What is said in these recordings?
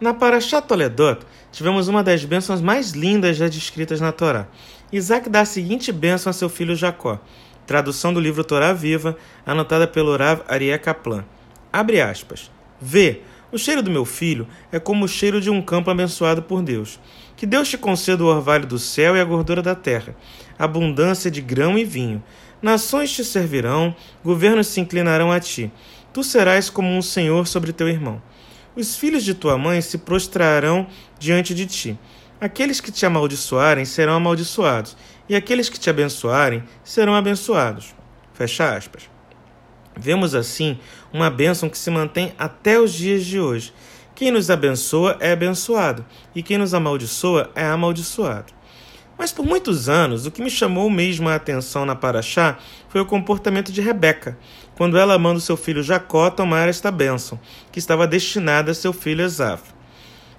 Na Parashat Toledot, tivemos uma das bênçãos mais lindas já descritas na Torá. Isaac dá a seguinte bênção a seu filho Jacó. Tradução do livro Torá Viva, anotada pelo Rav Arié Kaplan. Abre aspas. Vê, o cheiro do meu filho é como o cheiro de um campo abençoado por Deus. Que Deus te conceda o orvalho do céu e a gordura da terra, abundância de grão e vinho. Nações te servirão, governos se inclinarão a ti. Tu serás como um senhor sobre teu irmão. Os filhos de tua mãe se prostrarão diante de ti. Aqueles que te amaldiçoarem serão amaldiçoados, e aqueles que te abençoarem serão abençoados. Fecha aspas. Vemos assim uma bênção que se mantém até os dias de hoje. Quem nos abençoa é abençoado, e quem nos amaldiçoa é amaldiçoado. Mas por muitos anos, o que me chamou mesmo a atenção na Paraxá foi o comportamento de Rebeca, quando ela manda seu filho Jacó tomar esta bênção, que estava destinada a seu filho Esaf.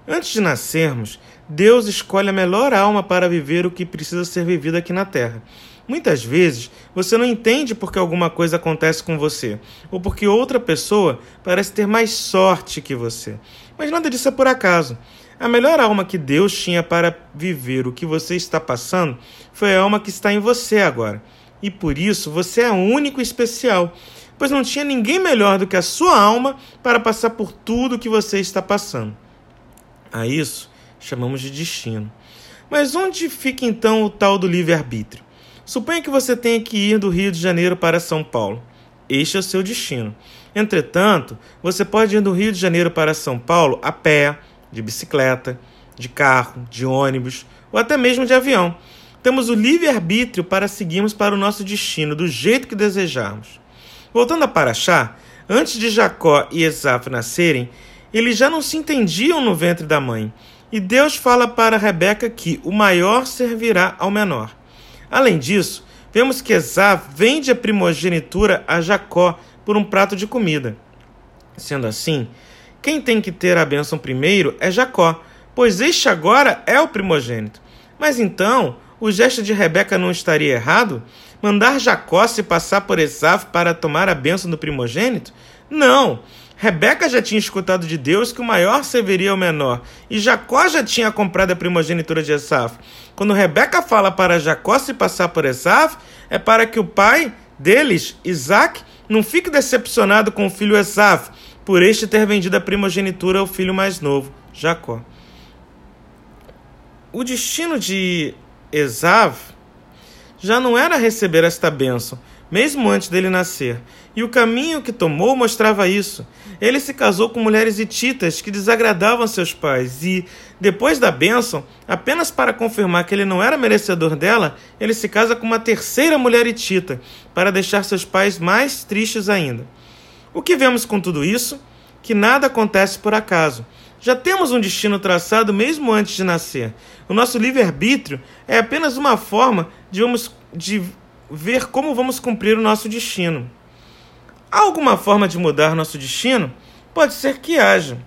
Antes de nascermos, Deus escolhe a melhor alma para viver o que precisa ser vivido aqui na terra. Muitas vezes você não entende porque alguma coisa acontece com você, ou porque outra pessoa parece ter mais sorte que você. Mas nada disso é por acaso. A melhor alma que Deus tinha para viver o que você está passando foi a alma que está em você agora. E por isso você é único e especial, pois não tinha ninguém melhor do que a sua alma para passar por tudo o que você está passando. A isso chamamos de destino. Mas onde fica então o tal do livre-arbítrio? Suponha que você tenha que ir do Rio de Janeiro para São Paulo. Este é o seu destino. Entretanto, você pode ir do Rio de Janeiro para São Paulo a pé, de bicicleta, de carro, de ônibus ou até mesmo de avião. Temos o livre-arbítrio para seguirmos para o nosso destino do jeito que desejarmos. Voltando a Paraxá, antes de Jacó e Esaf nascerem, eles já não se entendiam no ventre da mãe. E Deus fala para Rebeca que o maior servirá ao menor. Além disso, vemos que Esaf vende a primogenitura a Jacó por um prato de comida. Sendo assim, quem tem que ter a bênção primeiro é Jacó, pois este agora é o primogênito. Mas então, o gesto de Rebeca não estaria errado? Mandar Jacó se passar por Esaf para tomar a bênção do primogênito? Não! Rebeca já tinha escutado de Deus que o maior serviria ao menor, e Jacó já tinha comprado a primogenitura de Esaf. Quando Rebeca fala para Jacó se passar por Esaf, é para que o pai deles, Isaac, não fique decepcionado com o filho Esaf, por este ter vendido a primogenitura ao filho mais novo, Jacó. O destino de Esav já não era receber esta bênção, mesmo antes dele nascer, e o caminho que tomou mostrava isso. Ele se casou com mulheres hititas que desagradavam seus pais, e, depois da bênção, apenas para confirmar que ele não era merecedor dela, ele se casa com uma terceira mulher hitita, para deixar seus pais mais tristes ainda. O que vemos com tudo isso? Que nada acontece por acaso. Já temos um destino traçado mesmo antes de nascer. O nosso livre-arbítrio é apenas uma forma de, vamos, de ver como vamos cumprir o nosso destino. Há alguma forma de mudar nosso destino? Pode ser que haja.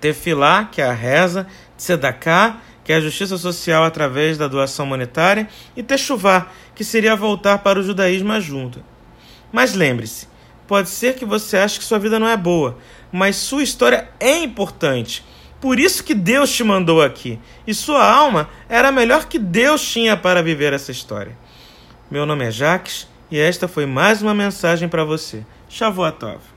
Tefilá, que é a reza, Tzedaká, que é a justiça social através da doação monetária, e Techuvá, que seria voltar para o judaísmo junto. Mas lembre-se, Pode ser que você ache que sua vida não é boa, mas sua história é importante. Por isso que Deus te mandou aqui. E sua alma era a melhor que Deus tinha para viver essa história. Meu nome é Jaques e esta foi mais uma mensagem para você. Shavuot Tov.